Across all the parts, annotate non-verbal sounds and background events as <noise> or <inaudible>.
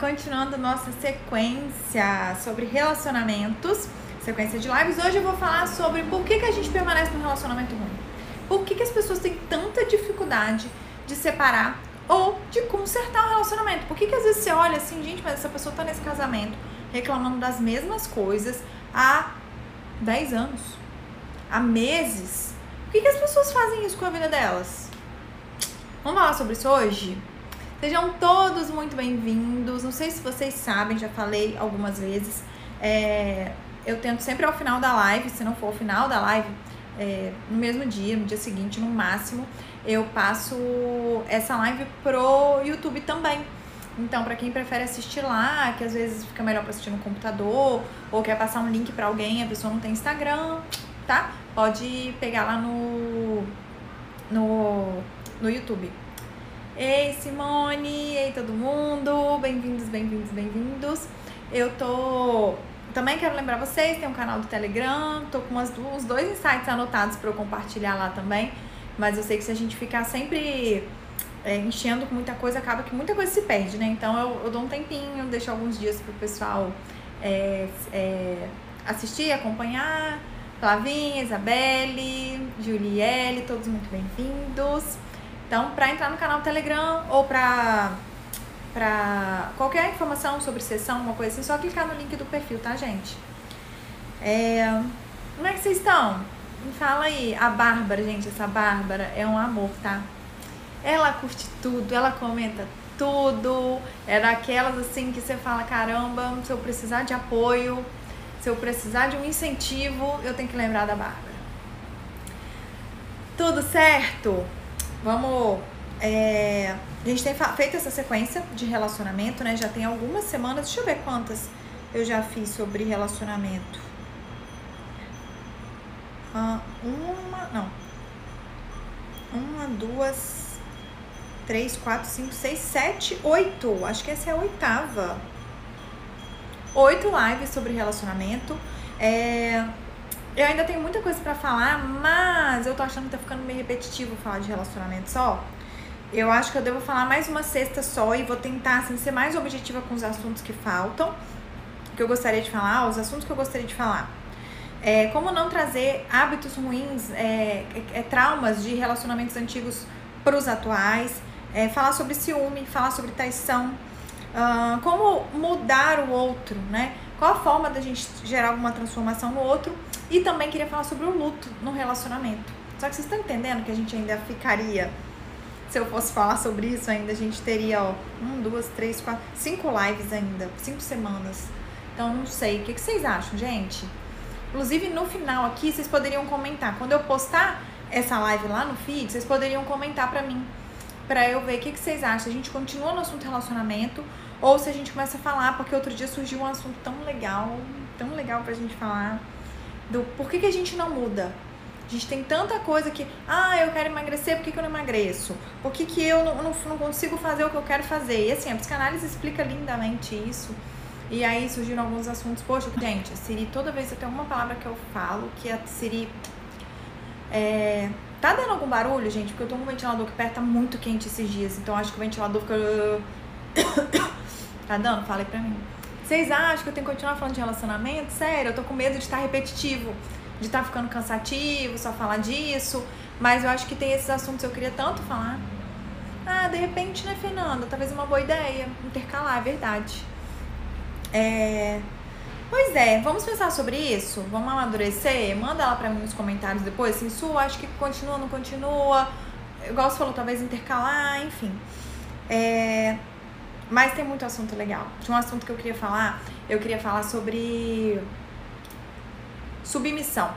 continuando nossa sequência sobre relacionamentos, sequência de lives. Hoje eu vou falar sobre por que, que a gente permanece num relacionamento ruim. Por que, que as pessoas têm tanta dificuldade de separar ou de consertar o relacionamento. Por que, que às vezes você olha assim, gente, mas essa pessoa tá nesse casamento reclamando das mesmas coisas há 10 anos, há meses. Por que, que as pessoas fazem isso com a vida delas? Vamos falar sobre isso hoje? Sejam todos muito bem-vindos. Não sei se vocês sabem, já falei algumas vezes. É, eu tento sempre ao final da live, se não for ao final da live, é, no mesmo dia, no dia seguinte, no máximo, eu passo essa live pro YouTube também. Então, para quem prefere assistir lá, que às vezes fica melhor para assistir no computador, ou quer passar um link para alguém, a pessoa não tem Instagram, tá? Pode pegar lá no no, no YouTube. Ei, Simone! Ei, todo mundo! Bem-vindos, bem-vindos, bem-vindos! Eu tô. Também quero lembrar vocês, tem um canal do Telegram, tô com umas, uns dois insights anotados para eu compartilhar lá também. Mas eu sei que se a gente ficar sempre é, enchendo com muita coisa, acaba que muita coisa se perde, né? Então eu, eu dou um tempinho, deixo alguns dias pro pessoal é, é, assistir, acompanhar. Flavinha, Isabelle, Juliele, todos muito bem-vindos. Então, para entrar no canal Telegram ou para para qualquer informação sobre sessão, uma coisa assim, só clicar no link do perfil, tá, gente? É, como é que vocês estão? Me fala aí. A Bárbara, gente, essa Bárbara é um amor, tá? Ela curte tudo, ela comenta tudo. É daquelas assim que você fala: caramba, se eu precisar de apoio, se eu precisar de um incentivo, eu tenho que lembrar da Bárbara. Tudo certo? Vamos. É, a gente tem feito essa sequência de relacionamento, né? Já tem algumas semanas. Deixa eu ver quantas eu já fiz sobre relacionamento. Ah, uma. Não. Uma, duas, três, quatro, cinco, seis, sete, oito. Acho que essa é a oitava. Oito lives sobre relacionamento. É, eu ainda tenho muita coisa para falar, mas eu tô achando que tá ficando meio repetitivo falar de relacionamento só. Eu acho que eu devo falar mais uma sexta só e vou tentar assim, ser mais objetiva com os assuntos que faltam, que eu gostaria de falar, os assuntos que eu gostaria de falar. É, como não trazer hábitos ruins, é, é, é traumas de relacionamentos antigos para os atuais, é, falar sobre ciúme, falar sobre traição, uh, como mudar o outro, né? Qual a forma da gente gerar alguma transformação no outro e também queria falar sobre o luto no relacionamento. Só que vocês estão entendendo que a gente ainda ficaria. Se eu fosse falar sobre isso ainda, a gente teria, ó, um, duas, três, quatro, cinco lives ainda, cinco semanas. Então não sei. O que, vocês acham, gente? Inclusive no final aqui, vocês poderiam comentar. Quando eu postar essa live lá no feed, vocês poderiam comentar pra mim. Pra eu ver o que, que vocês acham. A gente continua no assunto relacionamento ou se a gente começa a falar, porque outro dia surgiu um assunto tão legal, tão legal pra gente falar do por que, que a gente não muda. A gente tem tanta coisa que, ah, eu quero emagrecer, por que, que eu não emagreço? Por que, que eu não, não, não consigo fazer o que eu quero fazer? E assim, a psicanálise explica lindamente isso. E aí surgiram alguns assuntos. Poxa, gente, a Siri, toda vez que tem alguma palavra que eu falo, que a Siri. É, tá dando algum barulho, gente? Porque eu tô com um ventilador que perto tá muito quente esses dias. Então acho que o ventilador fica. <coughs> tá dando? Fala aí pra mim. Vocês acham que eu tenho que continuar falando de relacionamento? Sério, eu tô com medo de estar repetitivo, de estar ficando cansativo, só falar disso. Mas eu acho que tem esses assuntos que eu queria tanto falar. Ah, de repente, né, Fernanda? Talvez uma boa ideia. Intercalar, é verdade. É. Pois é, vamos pensar sobre isso? Vamos amadurecer? Manda lá pra mim nos comentários depois. Assim, Su, acho que continua, não continua. Igual você falou, talvez intercalar, enfim. É, mas tem muito assunto legal. Tinha um assunto que eu queria falar. Eu queria falar sobre submissão.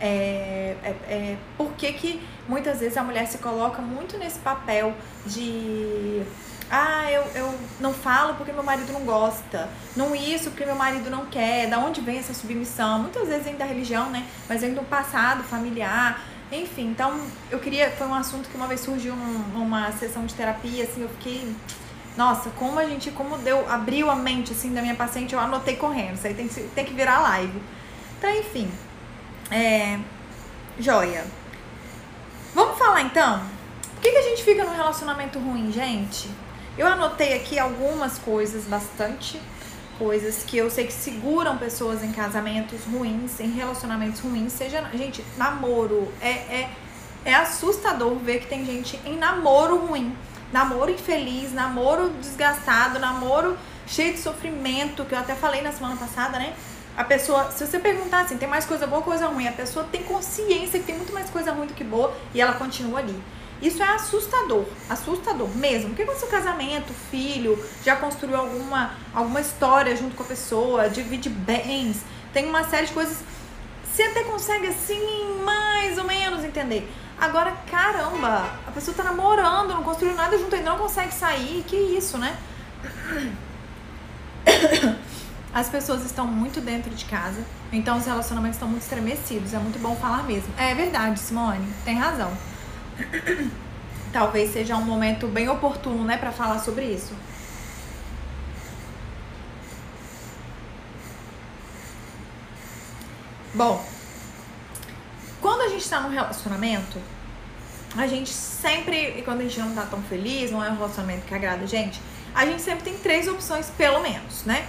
É, é, é, por que, que muitas vezes a mulher se coloca muito nesse papel de ah, eu, eu não falo porque meu marido não gosta, não isso porque meu marido não quer, da onde vem essa submissão? Muitas vezes vem da religião, né? Mas vem do passado familiar, enfim. Então, eu queria, foi um assunto que uma vez surgiu numa sessão de terapia, assim, eu fiquei nossa, como a gente, como deu, abriu a mente assim da minha paciente, eu anotei correndo. Isso aí tem que, tem que virar live. Então, enfim. É. Joia. Vamos falar então? Por que, que a gente fica num relacionamento ruim, gente? Eu anotei aqui algumas coisas, bastante coisas que eu sei que seguram pessoas em casamentos ruins, em relacionamentos ruins, seja, gente, namoro é, é, é assustador ver que tem gente em namoro ruim, namoro infeliz, namoro desgastado, namoro cheio de sofrimento, que eu até falei na semana passada, né? A pessoa, se você perguntar assim, tem mais coisa boa ou coisa ruim, a pessoa tem consciência que tem muito mais coisa ruim do que boa e ela continua ali. Isso é assustador, assustador mesmo. Porque quando seu casamento, filho, já construiu alguma, alguma história junto com a pessoa, divide bens, tem uma série de coisas, você até consegue assim, mais ou menos entender. Agora, caramba, a pessoa tá namorando, não construiu nada junto, ainda não consegue sair, que isso, né? <coughs> As pessoas estão muito dentro de casa, então os relacionamentos estão muito estremecidos. É muito bom falar mesmo. É verdade, Simone, tem razão. <coughs> Talvez seja um momento bem oportuno, né, para falar sobre isso. Bom, está num relacionamento, a gente sempre, e quando a gente não tá tão feliz, não é um relacionamento que agrada a gente, a gente sempre tem três opções, pelo menos, né?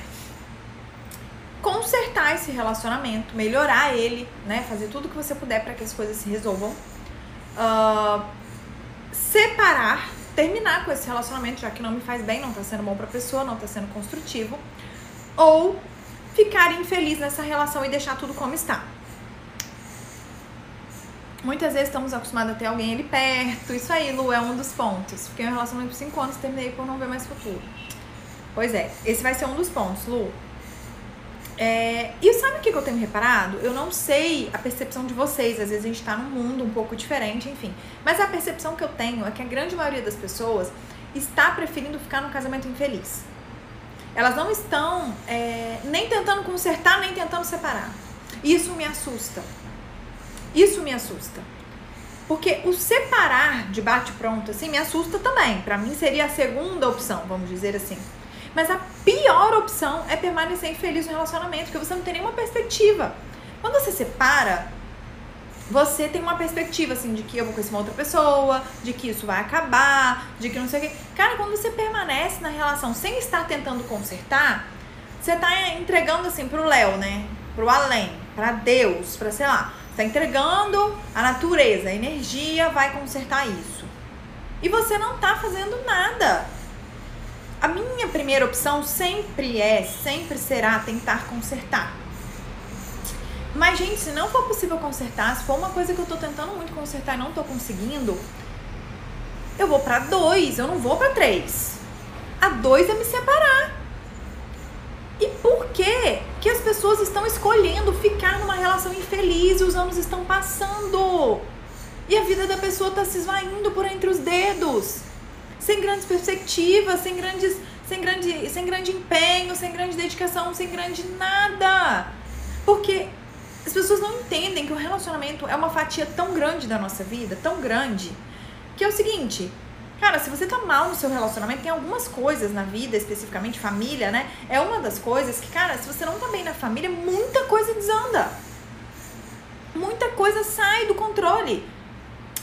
Consertar esse relacionamento, melhorar ele, né? Fazer tudo que você puder para que as coisas se resolvam. Uh, separar, terminar com esse relacionamento, já que não me faz bem, não tá sendo bom pra pessoa, não tá sendo construtivo. Ou ficar infeliz nessa relação e deixar tudo como está. Muitas vezes estamos acostumados a ter alguém ali perto. Isso aí, Lu, é um dos pontos. Fiquei em um relacionamento por 5 anos e terminei por não ver mais futuro. Pois é, esse vai ser um dos pontos, Lu. É, e sabe o que eu tenho reparado? Eu não sei a percepção de vocês, às vezes a gente tá num mundo um pouco diferente, enfim. Mas a percepção que eu tenho é que a grande maioria das pessoas está preferindo ficar num casamento infeliz. Elas não estão é, nem tentando consertar, nem tentando separar. Isso me assusta. Isso me assusta. Porque o separar de bate-pronto, assim, me assusta também. Para mim seria a segunda opção, vamos dizer assim. Mas a pior opção é permanecer infeliz no relacionamento, porque você não tem nenhuma perspectiva. Quando você separa, você tem uma perspectiva assim de que eu vou conhecer uma outra pessoa, de que isso vai acabar, de que não sei o quê. Cara, quando você permanece na relação sem estar tentando consertar, você tá entregando assim pro Léo, né? Pro além, para Deus, para sei lá. Está entregando a natureza, a energia vai consertar isso. E você não está fazendo nada. A minha primeira opção sempre é, sempre será tentar consertar. Mas, gente, se não for possível consertar, se for uma coisa que eu estou tentando muito consertar e não estou conseguindo, eu vou para dois, eu não vou para três. A dois é me separar. E por que que as pessoas estão escolhendo ficar numa relação infeliz e os anos estão passando? E a vida da pessoa está se esvaindo por entre os dedos. Sem grandes perspectivas, sem grandes, sem grande, sem grande empenho, sem grande dedicação, sem grande nada. Porque as pessoas não entendem que o relacionamento é uma fatia tão grande da nossa vida, tão grande, que é o seguinte, Cara, se você tá mal no seu relacionamento, tem algumas coisas na vida, especificamente família, né? É uma das coisas que, cara, se você não tá bem na família, muita coisa desanda. Muita coisa sai do controle.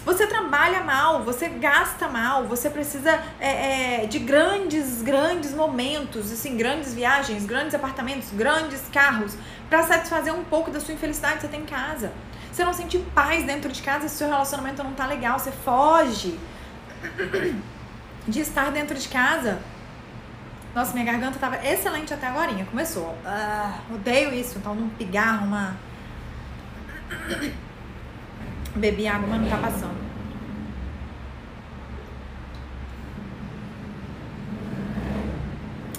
Você trabalha mal, você gasta mal, você precisa é, é, de grandes, grandes momentos, assim, grandes viagens, grandes apartamentos, grandes carros, para satisfazer um pouco da sua infelicidade que você tem em casa. Você não sente paz dentro de casa se seu relacionamento não tá legal, você foge <coughs> de estar dentro de casa. Nossa, minha garganta tava excelente até agora. Começou. Ah, odeio isso. Então, um pigarro, uma. <coughs> Bebi água, mas não tá passando.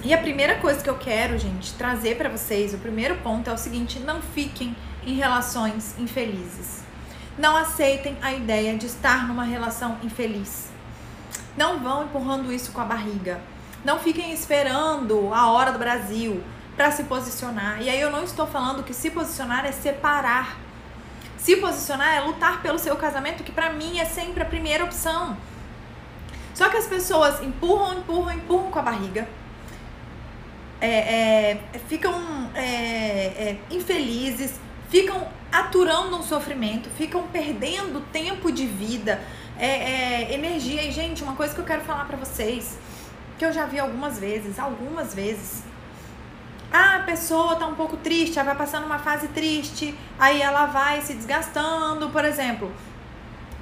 E a primeira coisa que eu quero, gente, trazer para vocês, o primeiro ponto é o seguinte: não fiquem em relações infelizes. Não aceitem a ideia de estar numa relação infeliz. Não vão empurrando isso com a barriga. Não fiquem esperando a hora do Brasil para se posicionar. E aí eu não estou falando que se posicionar é separar. Se posicionar é lutar pelo seu casamento, que para mim é sempre a primeira opção. Só que as pessoas empurram, empurram, empurram com a barriga. É, é, ficam é, é infelizes, ficam aturando um sofrimento, ficam perdendo tempo de vida, é, é, energia. E, gente, uma coisa que eu quero falar para vocês. que eu já vi algumas vezes, algumas vezes. Ah, a pessoa tá um pouco triste, ela vai passando uma fase triste, aí ela vai se desgastando, por exemplo,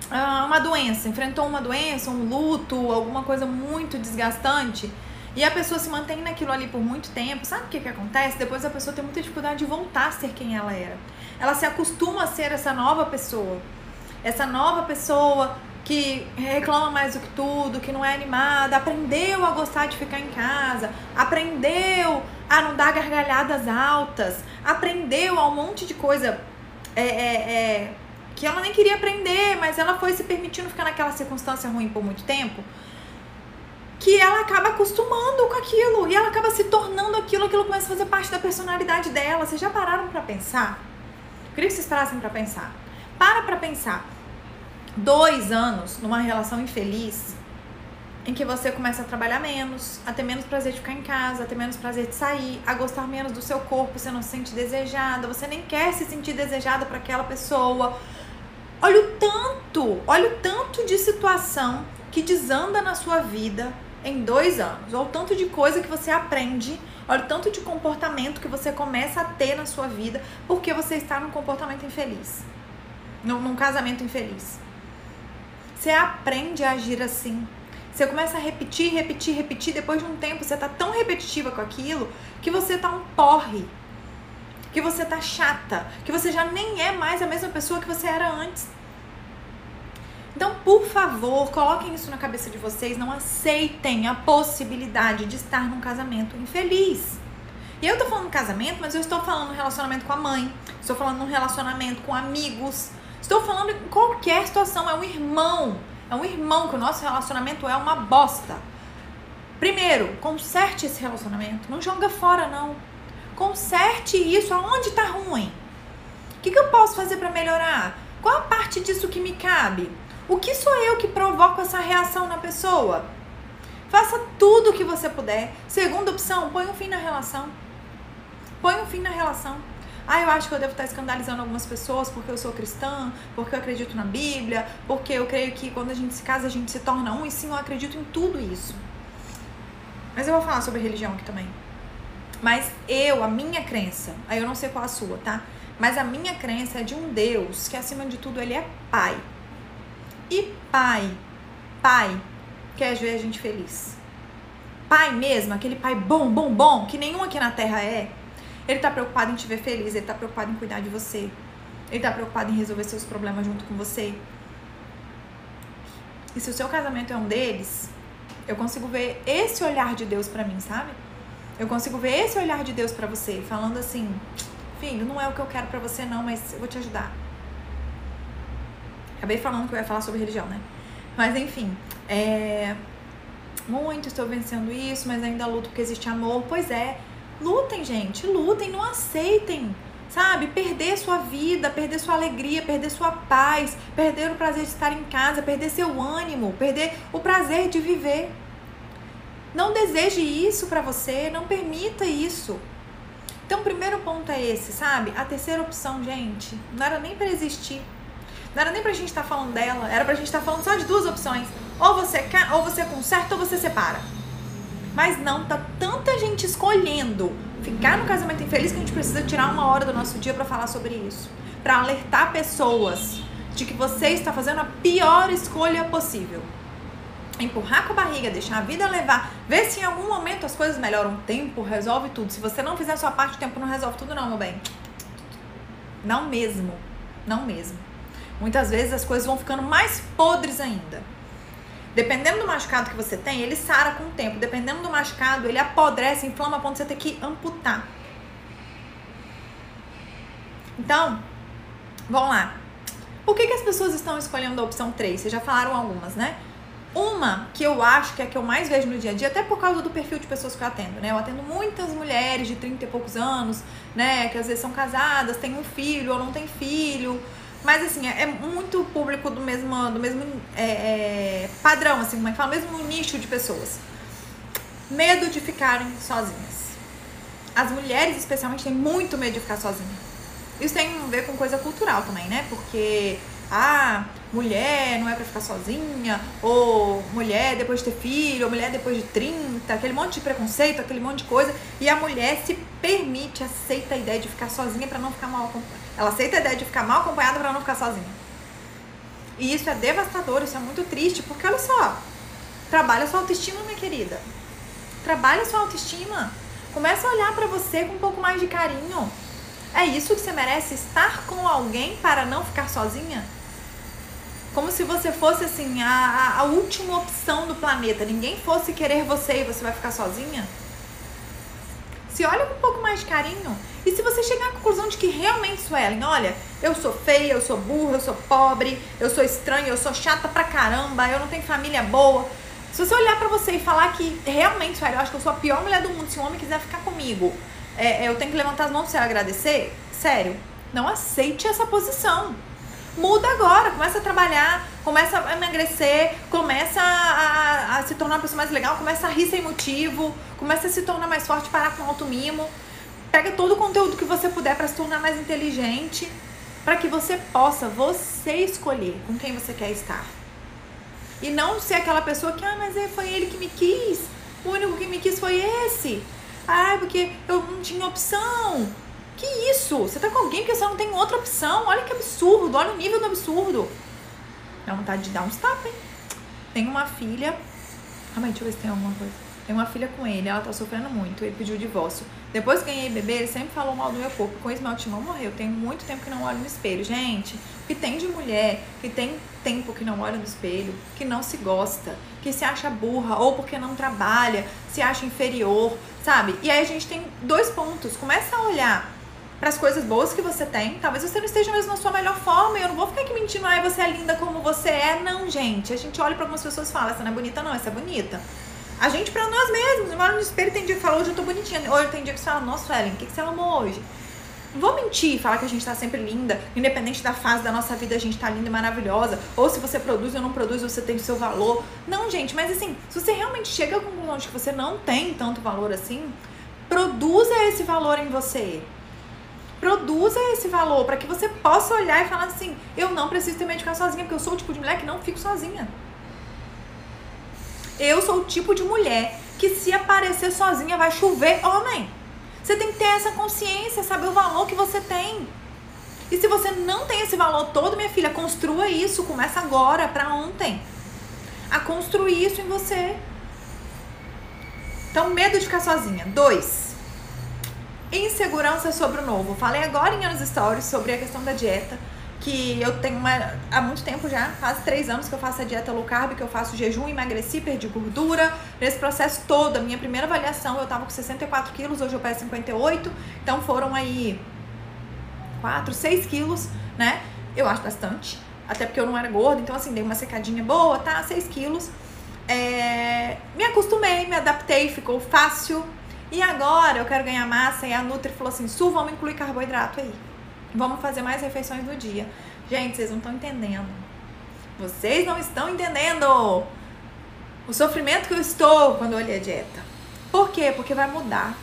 ah, uma doença, enfrentou uma doença, um luto, alguma coisa muito desgastante, e a pessoa se mantém naquilo ali por muito tempo, sabe o que, que acontece? Depois a pessoa tem muita dificuldade de voltar a ser quem ela era. Ela se acostuma a ser essa nova pessoa. Essa nova pessoa que reclama mais do que tudo, que não é animada, aprendeu a gostar de ficar em casa, aprendeu a não dar gargalhadas altas, aprendeu a um monte de coisa é, é, é, que ela nem queria aprender, mas ela foi se permitindo ficar naquela circunstância ruim por muito tempo, que ela acaba acostumando com aquilo e ela acaba se tornando aquilo, aquilo começa a fazer parte da personalidade dela. Vocês já pararam para pensar? Eu queria que vocês parassem para pensar. Para pra pensar dois anos numa relação infeliz, em que você começa a trabalhar menos, a ter menos prazer de ficar em casa, a ter menos prazer de sair, a gostar menos do seu corpo, você não se sente desejada, você nem quer se sentir desejada para aquela pessoa. Olha o tanto, olha o tanto de situação que desanda na sua vida em dois anos. Olha o tanto de coisa que você aprende, olha o tanto de comportamento que você começa a ter na sua vida porque você está num comportamento infeliz, num, num casamento infeliz. Você aprende a agir assim. Você começa a repetir, repetir, repetir. Depois de um tempo, você tá tão repetitiva com aquilo que você tá um porre. Que você tá chata. Que você já nem é mais a mesma pessoa que você era antes. Então, por favor, coloquem isso na cabeça de vocês. Não aceitem a possibilidade de estar num casamento infeliz. E eu tô falando casamento, mas eu estou falando relacionamento com a mãe. Estou falando no relacionamento com amigos Estou falando em qualquer situação, é um irmão. É um irmão que o nosso relacionamento é uma bosta. Primeiro, conserte esse relacionamento. Não joga fora, não. Conserte isso. Aonde tá ruim? O que, que eu posso fazer para melhorar? Qual a parte disso que me cabe? O que sou eu que provoco essa reação na pessoa? Faça tudo o que você puder. Segunda opção, põe um fim na relação. Põe um fim na relação. Ah, eu acho que eu devo estar escandalizando algumas pessoas porque eu sou cristã, porque eu acredito na Bíblia, porque eu creio que quando a gente se casa a gente se torna um, e sim, eu acredito em tudo isso. Mas eu vou falar sobre religião aqui também. Mas eu, a minha crença, aí eu não sei qual a sua, tá? Mas a minha crença é de um Deus que acima de tudo ele é pai. E pai, pai, quer ver a gente feliz. Pai mesmo, aquele pai bom, bom, bom, que nenhum aqui na terra é ele tá preocupado em te ver feliz, ele tá preocupado em cuidar de você. Ele tá preocupado em resolver seus problemas junto com você. E se o seu casamento é um deles, eu consigo ver esse olhar de Deus para mim, sabe? Eu consigo ver esse olhar de Deus para você, falando assim: "Filho, não é o que eu quero para você não, mas eu vou te ajudar". Acabei falando que eu ia falar sobre religião, né? Mas enfim, é muito estou vencendo isso, mas ainda luto porque existe amor. Pois é, Lutem, gente, lutem, não aceitem, sabe? Perder sua vida, perder sua alegria, perder sua paz, perder o prazer de estar em casa, perder seu ânimo, perder o prazer de viver. Não deseje isso para você, não permita isso. Então, o primeiro ponto é esse, sabe? A terceira opção, gente, não era nem para existir. Não era nem pra gente estar tá falando dela, era pra gente estar tá falando só de duas opções. Ou você, ou você conserta ou você separa. Mas não, tá tanta gente escolhendo ficar no casamento infeliz que a gente precisa tirar uma hora do nosso dia para falar sobre isso. para alertar pessoas de que você está fazendo a pior escolha possível. Empurrar com a barriga, deixar a vida levar, ver se em algum momento as coisas melhoram. O tempo resolve tudo. Se você não fizer a sua parte, o tempo não resolve tudo, não, meu bem. Não mesmo. Não mesmo. Muitas vezes as coisas vão ficando mais podres ainda. Dependendo do machucado que você tem, ele sara com o tempo. Dependendo do machucado, ele apodrece, inflama a ponto de você ter que amputar. Então, vamos lá. Por que, que as pessoas estão escolhendo a opção 3? Vocês já falaram algumas, né? Uma que eu acho que é a que eu mais vejo no dia a dia, até por causa do perfil de pessoas que eu atendo, né? Eu atendo muitas mulheres de 30 e poucos anos, né? Que às vezes são casadas, têm um filho ou não têm filho mas assim, é, é muito público do mesmo, do mesmo é, é, padrão, assim, como é que fala? Mesmo nicho de pessoas. Medo de ficarem sozinhas. As mulheres, especialmente, têm muito medo de ficar sozinhas. Isso tem a ver com coisa cultural também, né? Porque ah, mulher não é para ficar sozinha, ou mulher depois de ter filho, ou mulher depois de 30, aquele monte de preconceito, aquele monte de coisa, e a mulher se permite, aceita a ideia de ficar sozinha para não ficar mal acompanhada. Ela aceita a ideia de ficar mal acompanhada para não ficar sozinha. E isso é devastador, isso é muito triste, porque olha só, trabalha sua autoestima, minha querida. Trabalha sua autoestima. Começa a olhar para você com um pouco mais de carinho. É isso que você merece estar com alguém para não ficar sozinha? Como se você fosse assim a, a última opção do planeta. Ninguém fosse querer você e você vai ficar sozinha? Se olha com um pouco mais de carinho. E se você chegar à conclusão de que realmente, Suelen, olha, eu sou feia, eu sou burra, eu sou pobre, eu sou estranha, eu sou chata pra caramba, eu não tenho família boa. Se você olhar para você e falar que realmente, Suelen, eu acho que eu sou a pior mulher do mundo, se um homem quiser ficar comigo, é, eu tenho que levantar as mãos e agradecer, sério, não aceite essa posição. Muda agora, começa a trabalhar, começa a emagrecer, começa a, a, se tornar uma pessoa mais legal, começa a rir sem motivo, começa a se tornar mais forte, parar com alto mimo. Pega todo o conteúdo que você puder para se tornar mais inteligente, para que você possa você escolher com quem você quer estar. E não ser aquela pessoa que, ah, mas é, foi ele que me quis, o único que me quis foi esse. Ah, porque eu não tinha opção. Que isso? Você tá com alguém porque você não tem outra opção. Olha que absurdo, olha o nível do absurdo. Dá vontade de dar uns tapas, hein? Tem uma filha. Calma aí, deixa eu ver se tem alguma coisa. Tem uma filha com ele, ela tá sofrendo muito. Ele pediu o divórcio. Depois que ganhei bebê, ele sempre falou mal do meu corpo. Com meu timão morreu. Tenho muito tempo que não olho no espelho. Gente, que tem de mulher que tem tempo que não olha no espelho, que não se gosta, que se acha burra, ou porque não trabalha, se acha inferior, sabe? E aí a gente tem dois pontos. Começa a olhar para as coisas boas que você tem. Talvez você não esteja mesmo na sua melhor forma. E eu não vou ficar aqui mentindo, ai, você é linda como você é. Não, gente. A gente olha para algumas pessoas e fala, essa não é bonita, não, essa é bonita. A gente para nós mesmos, olha no espelho tem dia que fala, hoje eu tô bonitinha. Hoje tem dia que você fala, nossa, Ellen, o que, que você amou hoje? Não vou mentir, falar que a gente tá sempre linda, independente da fase da nossa vida, a gente tá linda e maravilhosa. Ou se você produz ou não produz, você tem o seu valor. Não, gente, mas assim, se você realmente chega com conclusão que você não tem tanto valor assim, produza esse valor em você. Produza esse valor para que você possa olhar e falar assim: eu não preciso ter ficar sozinha, porque eu sou o tipo de mulher que não fico sozinha. Eu sou o tipo de mulher que se aparecer sozinha vai chover homem. Você tem que ter essa consciência, saber o valor que você tem. E se você não tem esse valor todo, minha filha, construa isso. Começa agora, para ontem. A construir isso em você. Então, medo de ficar sozinha. Dois. Insegurança sobre o novo. Falei agora em anos stories sobre a questão da dieta que eu tenho uma, há muito tempo já, faz três anos que eu faço a dieta low carb, que eu faço jejum, emagreci, perdi gordura. Nesse processo todo, a minha primeira avaliação eu tava com 64 quilos, hoje eu peso 58, então foram aí 4, 6 quilos, né? Eu acho bastante, até porque eu não era gorda, então assim, dei uma secadinha boa, tá? 6 quilos. É... Me acostumei, me adaptei, ficou fácil. E agora eu quero ganhar massa e a Nutri falou assim, Su, vamos incluir carboidrato aí. Vamos fazer mais refeições no dia. Gente, vocês não estão entendendo. Vocês não estão entendendo o sofrimento que eu estou quando eu olhei a dieta. Por quê? Porque vai mudar.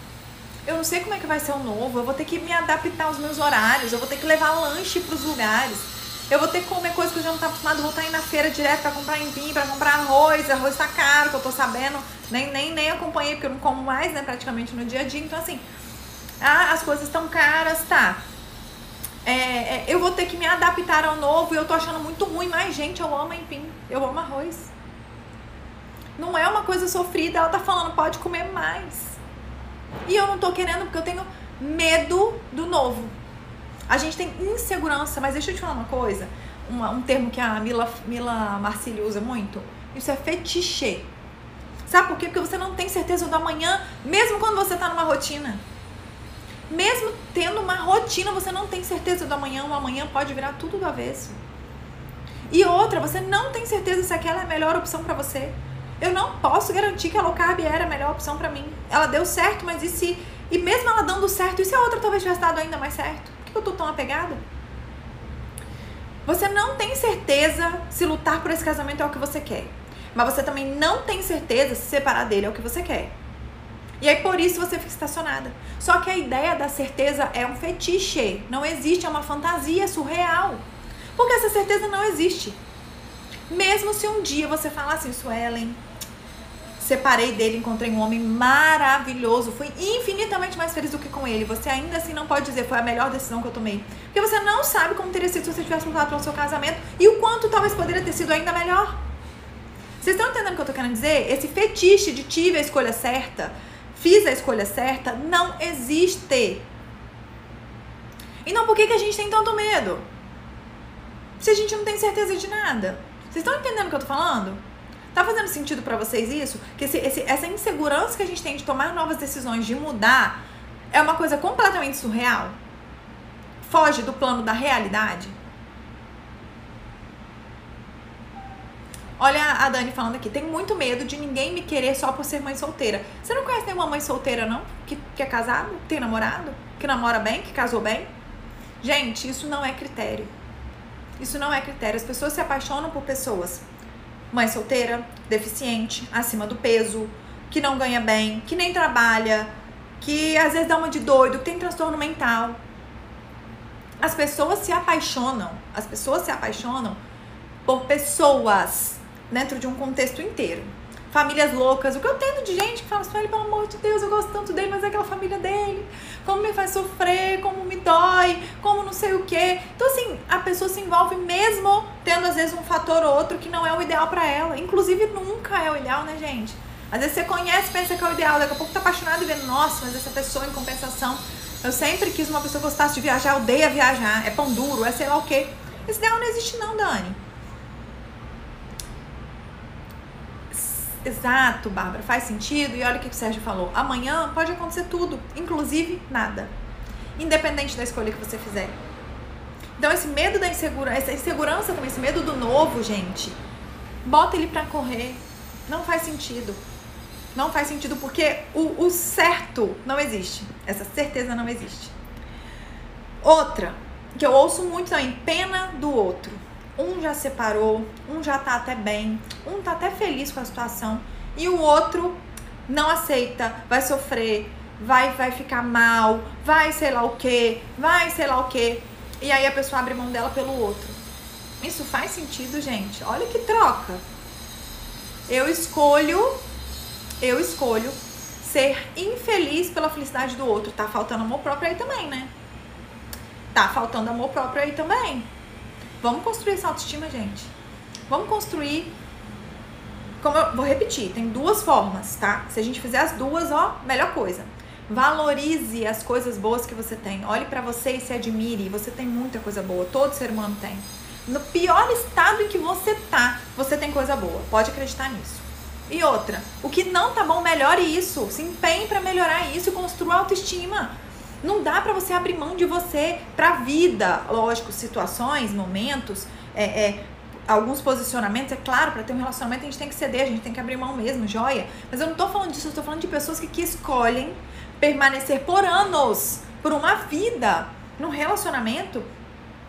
Eu não sei como é que vai ser o novo. Eu vou ter que me adaptar aos meus horários. Eu vou ter que levar lanche para os lugares. Eu vou ter que comer coisas que eu já não estava acostumado. Vou estar indo na feira direto para comprar empim, para comprar arroz. Arroz tá caro, que eu tô sabendo. Nem, nem, nem acompanhei, porque eu não como mais, né, praticamente no dia a dia. Então, assim, ah, as coisas estão caras, tá é, é, eu vou ter que me adaptar ao novo e eu tô achando muito ruim. Mas, gente, eu amo empim, eu amo arroz. Não é uma coisa sofrida, ela tá falando, pode comer mais. E eu não tô querendo porque eu tenho medo do novo. A gente tem insegurança, mas deixa eu te falar uma coisa, uma, um termo que a Mila, Mila Marcílio usa muito. Isso é fetiche. Sabe por quê? Porque você não tem certeza do amanhã, mesmo quando você tá numa rotina. Mesmo tendo uma rotina, você não tem certeza do amanhã, o amanhã pode virar tudo do avesso. E outra, você não tem certeza se aquela é a melhor opção para você. Eu não posso garantir que a low carb era a melhor opção para mim. Ela deu certo, mas e se. E mesmo ela dando certo, e se a outra talvez tivesse dado ainda mais certo? Que eu tô tão apegada? Você não tem certeza se lutar por esse casamento é o que você quer. Mas você também não tem certeza se separar dele é o que você quer. E aí por isso você fica estacionada. Só que a ideia da certeza é um fetiche, não existe, é uma fantasia surreal. Porque essa certeza não existe. Mesmo se um dia você falar assim, Suelen, separei dele, encontrei um homem maravilhoso, fui infinitamente mais feliz do que com ele. Você ainda assim não pode dizer foi a melhor decisão que eu tomei. Porque você não sabe como teria sido se você tivesse lutado pelo seu casamento e o quanto talvez poderia ter sido ainda melhor. Vocês estão entendendo o que eu tô querendo dizer? Esse fetiche de tive a escolha certa, fiz a escolha certa, não existe. Então por que, que a gente tem tanto medo? Se a gente não tem certeza de nada. Vocês estão entendendo o que eu tô falando? Tá fazendo sentido para vocês isso? Que esse, esse, essa insegurança que a gente tem de tomar novas decisões, de mudar, é uma coisa completamente surreal? Foge do plano da realidade? Olha a Dani falando aqui, tenho muito medo de ninguém me querer só por ser mãe solteira. Você não conhece nenhuma mãe solteira, não? Que, que é casado, que tem namorado, que namora bem, que casou bem? Gente, isso não é critério. Isso não é critério. As pessoas se apaixonam por pessoas. Mãe solteira, deficiente, acima do peso, que não ganha bem, que nem trabalha, que às vezes dá uma de doido, que tem transtorno mental. As pessoas se apaixonam, as pessoas se apaixonam por pessoas dentro de um contexto inteiro. Famílias loucas, o que eu tenho de gente que fala assim, pelo amor de Deus, eu gosto tanto dele, mas é aquela família dele, como me faz sofrer, como me dói, como não sei o quê. Então, assim, a pessoa se envolve mesmo tendo, às vezes, um fator ou outro que não é o ideal para ela. Inclusive, nunca é o ideal, né, gente? Às vezes você conhece, pensa que é o ideal, daqui a pouco tá apaixonado e vê, nossa, mas essa pessoa, em compensação, eu sempre quis uma pessoa que gostasse de viajar, odeia viajar, é pão duro, é sei lá o quê. Esse ideal não existe não, Dani. Exato, Bárbara, faz sentido. E olha o que o Sérgio falou. Amanhã pode acontecer tudo, inclusive nada. Independente da escolha que você fizer. Então esse medo da insegurança, essa insegurança também, esse medo do novo, gente, bota ele pra correr. Não faz sentido. Não faz sentido porque o, o certo não existe. Essa certeza não existe. Outra, que eu ouço muito também, pena do outro. Um já separou, um já tá até bem, um tá até feliz com a situação e o outro não aceita, vai sofrer, vai vai ficar mal, vai sei lá o que, vai sei lá o que. E aí a pessoa abre mão dela pelo outro. Isso faz sentido, gente? Olha que troca. Eu escolho, eu escolho ser infeliz pela felicidade do outro. Tá faltando amor próprio aí também, né? Tá faltando amor próprio aí também. Vamos construir essa autoestima, gente. Vamos construir. Como eu vou repetir, tem duas formas, tá? Se a gente fizer as duas, ó, melhor coisa. Valorize as coisas boas que você tem. Olhe para você e se admire. Você tem muita coisa boa. Todo ser humano tem. No pior estado em que você tá, você tem coisa boa. Pode acreditar nisso. E outra, o que não tá bom, melhore isso. Se empenhe para melhorar isso, construa autoestima. Não dá para você abrir mão de você pra vida. Lógico, situações, momentos, é, é, alguns posicionamentos, é claro, para ter um relacionamento a gente tem que ceder, a gente tem que abrir mão mesmo, joia. Mas eu não tô falando disso, eu tô falando de pessoas que, que escolhem permanecer por anos, por uma vida, num relacionamento,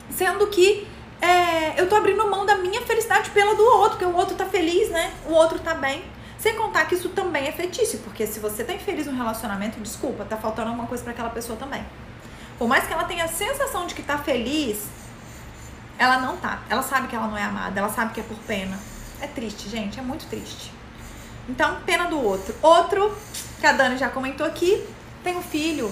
sendo que é, eu tô abrindo mão da minha felicidade pela do outro, porque o outro tá feliz, né? O outro tá bem. Sem contar que isso também é fetiche, porque se você tá infeliz no relacionamento, desculpa, tá faltando alguma coisa para aquela pessoa também. Por mais que ela tenha a sensação de que tá feliz, ela não tá. Ela sabe que ela não é amada, ela sabe que é por pena. É triste, gente, é muito triste. Então, pena do outro. Outro, que a Dani já comentou aqui, tenho filho.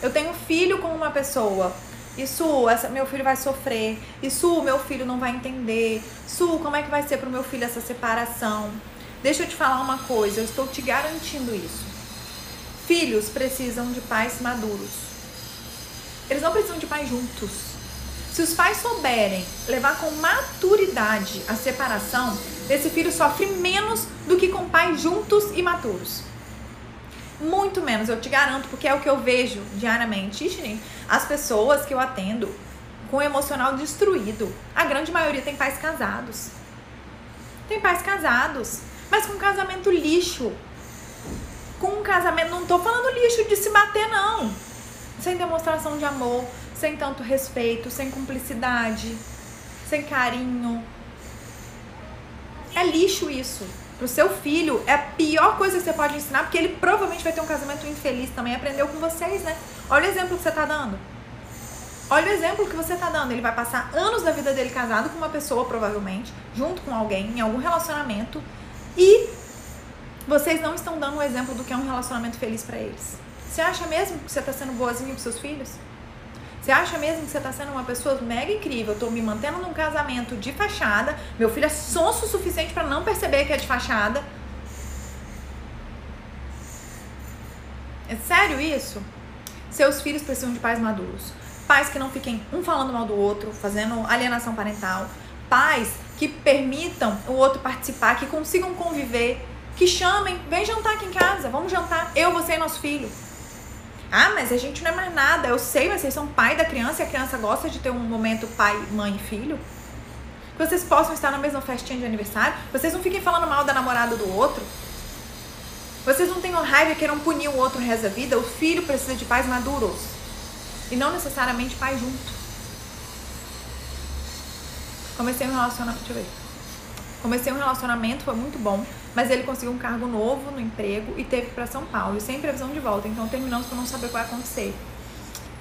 Eu tenho filho com uma pessoa. Isso, essa, meu filho vai sofrer. Isso, meu filho não vai entender. Isso, como é que vai ser pro meu filho essa separação? Deixa eu te falar uma coisa, eu estou te garantindo isso. Filhos precisam de pais maduros. Eles não precisam de pais juntos. Se os pais souberem levar com maturidade a separação, esse filho sofre menos do que com pais juntos e maturos. Muito menos, eu te garanto, porque é o que eu vejo diariamente. As pessoas que eu atendo com o emocional destruído, a grande maioria tem pais casados. Tem pais casados mas com casamento lixo. Com um casamento, não tô falando lixo de se bater, não. Sem demonstração de amor, sem tanto respeito, sem cumplicidade, sem carinho. É lixo isso. Pro seu filho, é a pior coisa que você pode ensinar, porque ele provavelmente vai ter um casamento infeliz também. Aprendeu com vocês, né? Olha o exemplo que você tá dando. Olha o exemplo que você tá dando. Ele vai passar anos da vida dele casado com uma pessoa, provavelmente, junto com alguém, em algum relacionamento, e vocês não estão dando um exemplo do que é um relacionamento feliz para eles. Você acha mesmo que você está sendo boazinha para seus filhos? Você acha mesmo que você está sendo uma pessoa mega incrível? Eu tô me mantendo num casamento de fachada. Meu filho é sonso o suficiente para não perceber que é de fachada. É sério isso? Seus filhos precisam de pais maduros. Pais que não fiquem um falando mal do outro, fazendo alienação parental. Pais que permitam o outro participar, que consigam conviver, que chamem, vem jantar aqui em casa, vamos jantar, eu, você e nosso filho. Ah, mas a gente não é mais nada. Eu sei, mas vocês são pai da criança e a criança gosta de ter um momento pai, mãe e filho. Que vocês possam estar na mesma festinha de aniversário. Vocês não fiquem falando mal da namorada do outro. Vocês não tenham raiva e queiram punir o outro o resto da vida. O filho precisa de pais maduros. E não necessariamente pai junto. Comecei um relacionamento. Deixa eu ver. Comecei um relacionamento, foi muito bom mas ele conseguiu um cargo novo no emprego e teve para São Paulo, sem previsão de volta. Então terminamos por não saber o que vai acontecer.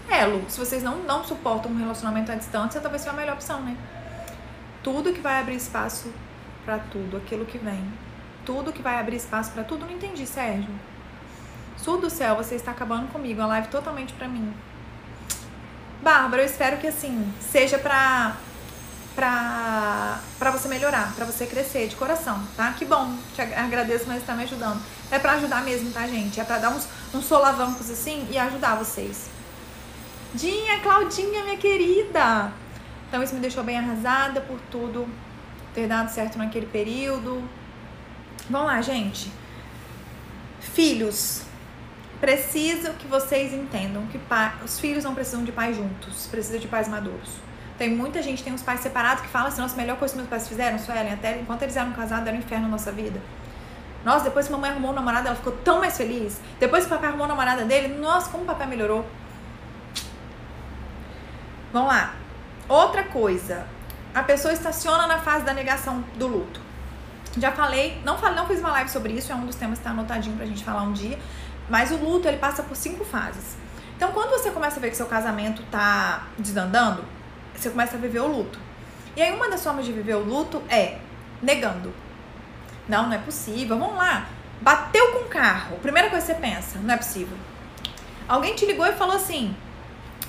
É, Lu, se vocês não, não suportam um relacionamento à distância, talvez seja a melhor opção, né? Tudo que vai abrir espaço para tudo, aquilo que vem. Tudo que vai abrir espaço para tudo, não entendi, Sérgio. Sul do céu, você está acabando comigo, a live totalmente para mim. Bárbara, eu espero que assim, seja pra pra, pra você melhorar, pra você crescer de coração, tá? Que bom, te agradeço, mas tá me ajudando. É pra ajudar mesmo, tá, gente? É pra dar uns, uns solavancos assim e ajudar vocês. Dinha, Claudinha, minha querida! Então isso me deixou bem arrasada por tudo ter dado certo naquele período. Vamos lá, gente. Filhos, preciso que vocês entendam que os filhos não precisam de pais juntos, precisam de pais maduros. Tem muita gente, tem uns pais separados que falam assim, nossa, a melhor coisa que meus pais fizeram, Suelen, até enquanto eles eram casados, era um inferno na nossa vida. Nossa, depois que mamãe arrumou um namorado, ela ficou tão mais feliz. Depois que o papai arrumou a namorada dele, nossa, como o papai melhorou. Vamos lá. Outra coisa. A pessoa estaciona na fase da negação do luto. Já falei, não falei, não fiz uma live sobre isso, é um dos temas que está anotadinho pra gente falar um dia. Mas o luto, ele passa por cinco fases. Então, quando você começa a ver que seu casamento tá desandando, você começa a viver o luto. E aí uma das formas de viver o luto é negando. Não, não é possível. Vamos lá. Bateu com o carro. Primeira coisa que você pensa, não é possível. Alguém te ligou e falou assim: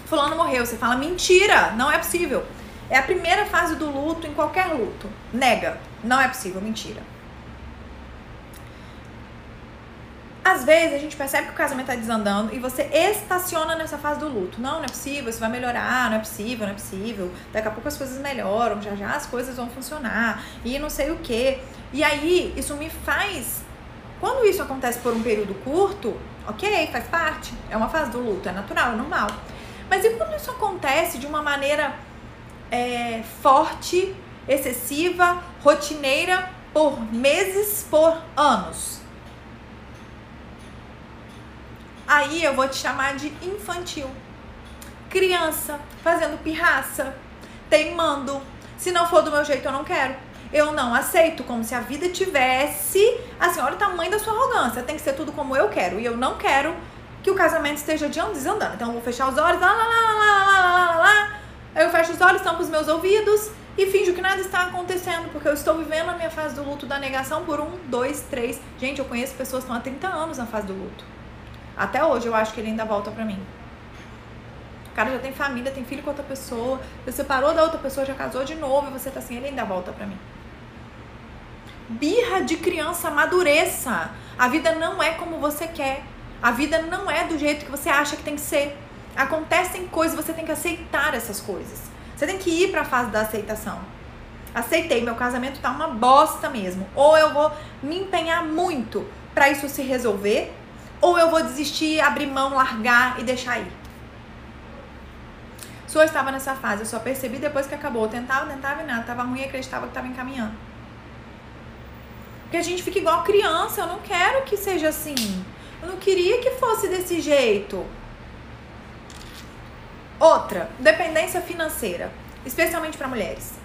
Fulano morreu. Você fala, mentira, não é possível. É a primeira fase do luto em qualquer luto. Nega. Não é possível, mentira. Às vezes a gente percebe que o casamento tá desandando e você estaciona nessa fase do luto. Não, não é possível, isso vai melhorar, não é possível, não é possível. Daqui a pouco as coisas melhoram, já já as coisas vão funcionar e não sei o que. E aí isso me faz. Quando isso acontece por um período curto, ok, faz parte, é uma fase do luto, é natural, é normal. Mas e quando isso acontece de uma maneira é, forte, excessiva, rotineira, por meses, por anos? Aí eu vou te chamar de infantil. Criança, fazendo pirraça, teimando. Se não for do meu jeito, eu não quero. Eu não aceito, como se a vida tivesse. Assim, olha o tamanho da sua arrogância. Tem que ser tudo como eu quero. E eu não quero que o casamento esteja desandando. Então eu vou fechar os olhos, lá, lá, lá, lá, lá, lá, lá, lá. Eu fecho os olhos, tampo os meus ouvidos e finjo que nada está acontecendo, porque eu estou vivendo a minha fase do luto da negação por um, dois, três. Gente, eu conheço pessoas que estão há 30 anos na fase do luto. Até hoje eu acho que ele ainda volta pra mim. O cara já tem família, tem filho com outra pessoa, você separou da outra pessoa, já casou de novo e você tá assim, ele ainda volta pra mim. Birra de criança, amadureça. A vida não é como você quer. A vida não é do jeito que você acha que tem que ser. Acontecem coisas, você tem que aceitar essas coisas. Você tem que ir para a fase da aceitação. Aceitei, meu casamento tá uma bosta mesmo. Ou eu vou me empenhar muito para isso se resolver, ou eu vou desistir, abrir mão, largar e deixar ir. Sua estava nessa fase, eu só percebi depois que acabou. Eu tentava, tentava e nada, tava ruim e acreditava que estava encaminhando. Porque a gente fica igual criança, eu não quero que seja assim. Eu não queria que fosse desse jeito. Outra, dependência financeira, especialmente para mulheres.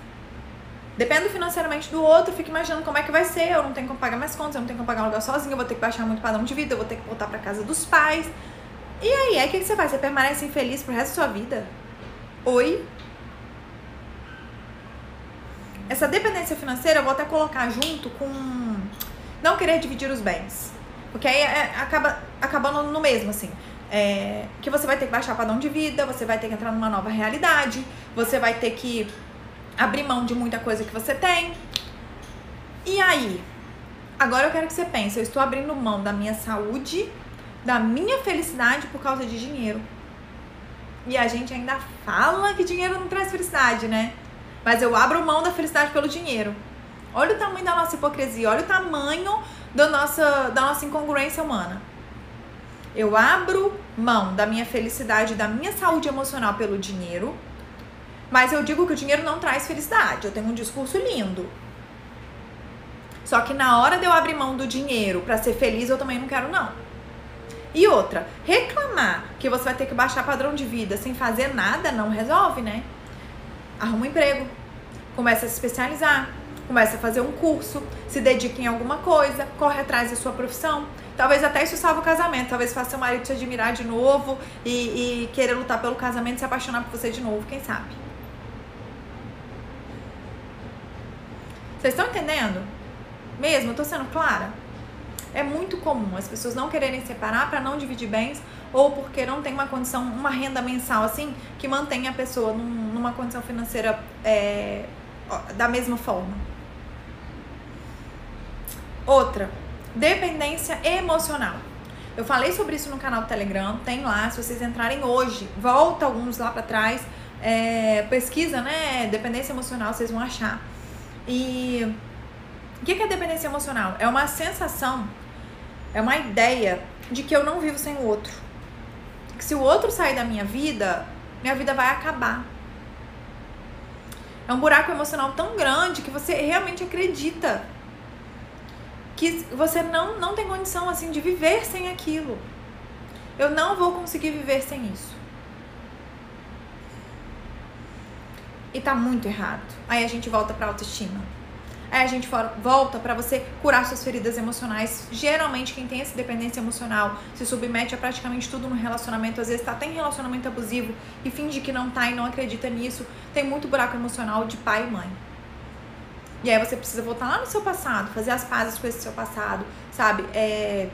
Dependo financeiramente do outro, fico imaginando como é que vai ser. Eu não tenho como pagar minhas contas, eu não tenho como pagar um lugar sozinho, eu vou ter que baixar muito padrão de vida, eu vou ter que voltar para casa dos pais. E aí, aí o que, que você faz? Você permanece infeliz pro resto da sua vida? Oi? Essa dependência financeira eu vou até colocar junto com não querer dividir os bens. Porque aí é, acaba acabando no mesmo, assim. É, que você vai ter que baixar padrão de vida, você vai ter que entrar numa nova realidade, você vai ter que abrir mão de muita coisa que você tem. E aí? Agora eu quero que você pense, eu estou abrindo mão da minha saúde, da minha felicidade por causa de dinheiro. E a gente ainda fala que dinheiro não traz felicidade, né? Mas eu abro mão da felicidade pelo dinheiro. Olha o tamanho da nossa hipocrisia, olha o tamanho da nossa, da nossa incongruência humana. Eu abro mão da minha felicidade, da minha saúde emocional pelo dinheiro, mas eu digo que o dinheiro não traz felicidade. Eu tenho um discurso lindo. Só que na hora de eu abrir mão do dinheiro para ser feliz, eu também não quero não. E outra, reclamar que você vai ter que baixar padrão de vida sem fazer nada não resolve, né? Arruma um emprego, começa a se especializar, começa a fazer um curso, se dedica em alguma coisa, corre atrás da sua profissão. Talvez até isso salve o casamento. Talvez faça seu marido te admirar de novo e, e querer lutar pelo casamento e se apaixonar por você de novo, quem sabe? Vocês estão entendendo? Mesmo, tô sendo clara? É muito comum as pessoas não quererem separar para não dividir bens ou porque não tem uma condição, uma renda mensal assim que mantém a pessoa num, numa condição financeira é, da mesma forma. Outra, dependência emocional. Eu falei sobre isso no canal do Telegram, tem lá, se vocês entrarem hoje, volta alguns lá para trás, é, pesquisa, né, dependência emocional, vocês vão achar. E o que é dependência emocional? É uma sensação, é uma ideia de que eu não vivo sem o outro. Que se o outro sair da minha vida, minha vida vai acabar. É um buraco emocional tão grande que você realmente acredita que você não, não tem condição assim de viver sem aquilo. Eu não vou conseguir viver sem isso. E tá muito errado. Aí a gente volta pra autoestima. Aí a gente volta para você curar suas feridas emocionais. Geralmente, quem tem essa dependência emocional se submete a praticamente tudo no relacionamento. Às vezes tá até em relacionamento abusivo e finge que não tá e não acredita nisso. Tem muito buraco emocional de pai e mãe. E aí você precisa voltar lá no seu passado, fazer as pazes com esse seu passado, sabe? É,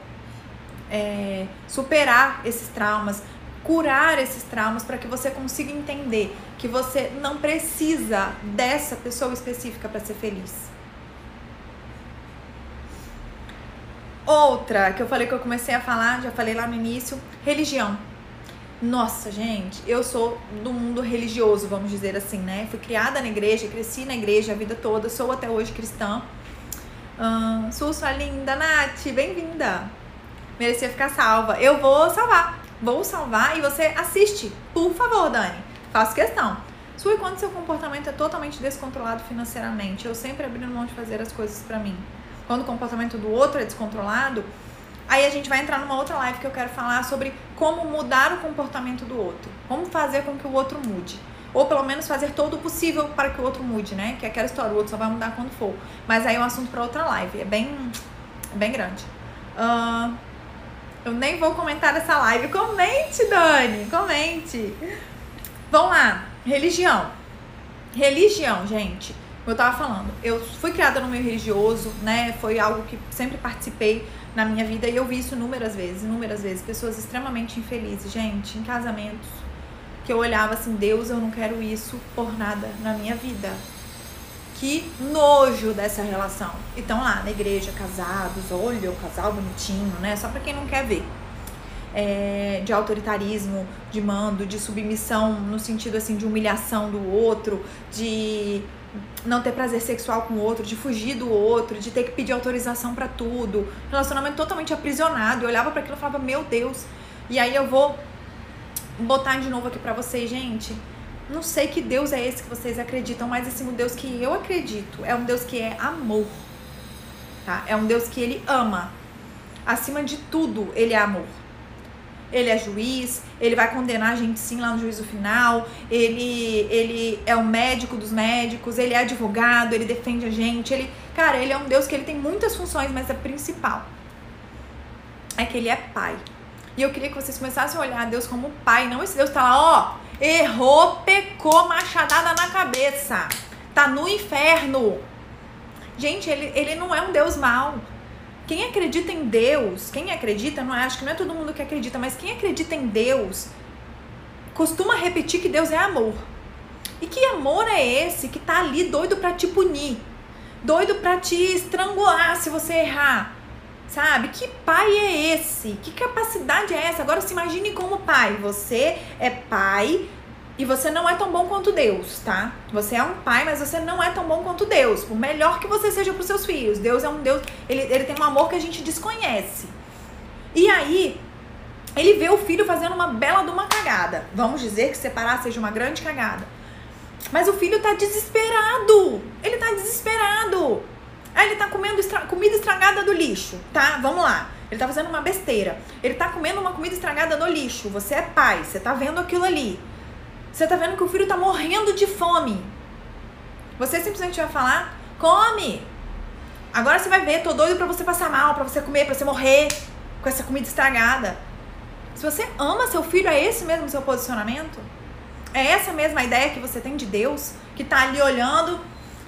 é, superar esses traumas, curar esses traumas para que você consiga entender que você não precisa dessa pessoa específica para ser feliz. Outra que eu falei que eu comecei a falar, já falei lá no início, religião. Nossa, gente, eu sou do mundo religioso, vamos dizer assim, né? Fui criada na igreja, cresci na igreja a vida toda, sou até hoje cristã. Hum, sua linda, Nath, bem-vinda. Merecia ficar salva. Eu vou salvar, vou salvar e você assiste, por favor, Dani. Faço questão. Sua, quando seu comportamento é totalmente descontrolado financeiramente, eu sempre abrindo mão de fazer as coisas para mim quando o comportamento do outro é descontrolado, aí a gente vai entrar numa outra live que eu quero falar sobre como mudar o comportamento do outro. Como fazer com que o outro mude. Ou pelo menos fazer todo o possível para que o outro mude, né? Que é aquela história, o outro só vai mudar quando for. Mas aí é um assunto para outra live. É bem, é bem grande. Uh, eu nem vou comentar essa live. Comente, Dani! Comente! Vamos lá. Religião. Religião, gente eu tava falando, eu fui criada no meio religioso, né? Foi algo que sempre participei na minha vida e eu vi isso inúmeras vezes, inúmeras vezes. Pessoas extremamente infelizes, gente, em casamentos, que eu olhava assim, Deus, eu não quero isso por nada na minha vida. Que nojo dessa relação. E estão lá na igreja, casados, olha o casal bonitinho, né? Só pra quem não quer ver. É, de autoritarismo, de mando, de submissão no sentido assim de humilhação do outro, de não ter prazer sexual com o outro, de fugir do outro, de ter que pedir autorização para tudo. Relacionamento totalmente aprisionado. Eu olhava para aquilo e falava, meu Deus. E aí eu vou botar de novo aqui para vocês, gente. Não sei que Deus é esse que vocês acreditam, mas esse Deus que eu acredito é um Deus que é amor. Tá? É um Deus que ele ama. Acima de tudo, ele é amor ele é juiz, ele vai condenar a gente sim lá no juízo final, ele, ele é o médico dos médicos, ele é advogado, ele defende a gente, ele, cara, ele é um Deus que ele tem muitas funções, mas a principal é que ele é pai. E eu queria que vocês começassem a olhar Deus como pai, não esse Deus que tá lá, ó, Errou, pecou, machadada na cabeça. Tá no inferno. Gente, ele, ele não é um Deus mau. Quem acredita em Deus, quem acredita, não é, acho que não é todo mundo que acredita, mas quem acredita em Deus costuma repetir que Deus é amor. E que amor é esse que tá ali doido para te punir? Doido para te estrangular se você errar? Sabe? Que pai é esse? Que capacidade é essa? Agora se imagine como pai. Você é pai e você não é tão bom quanto Deus, tá? Você é um pai, mas você não é tão bom quanto Deus. Por melhor que você seja para seus filhos. Deus é um Deus, ele, ele tem um amor que a gente desconhece. E aí, ele vê o filho fazendo uma bela de uma cagada. Vamos dizer que separar seja uma grande cagada. Mas o filho tá desesperado. Ele tá desesperado. Aí ele tá comendo estra comida estragada do lixo, tá? Vamos lá. Ele tá fazendo uma besteira. Ele tá comendo uma comida estragada no lixo. Você é pai, você tá vendo aquilo ali. Você tá vendo que o filho tá morrendo de fome. Você simplesmente vai falar: "Come". Agora você vai ver, tô doido para você passar mal, para você comer, para você morrer com essa comida estragada. Se você ama seu filho, é esse mesmo seu posicionamento? É essa mesma ideia que você tem de Deus, que tá ali olhando,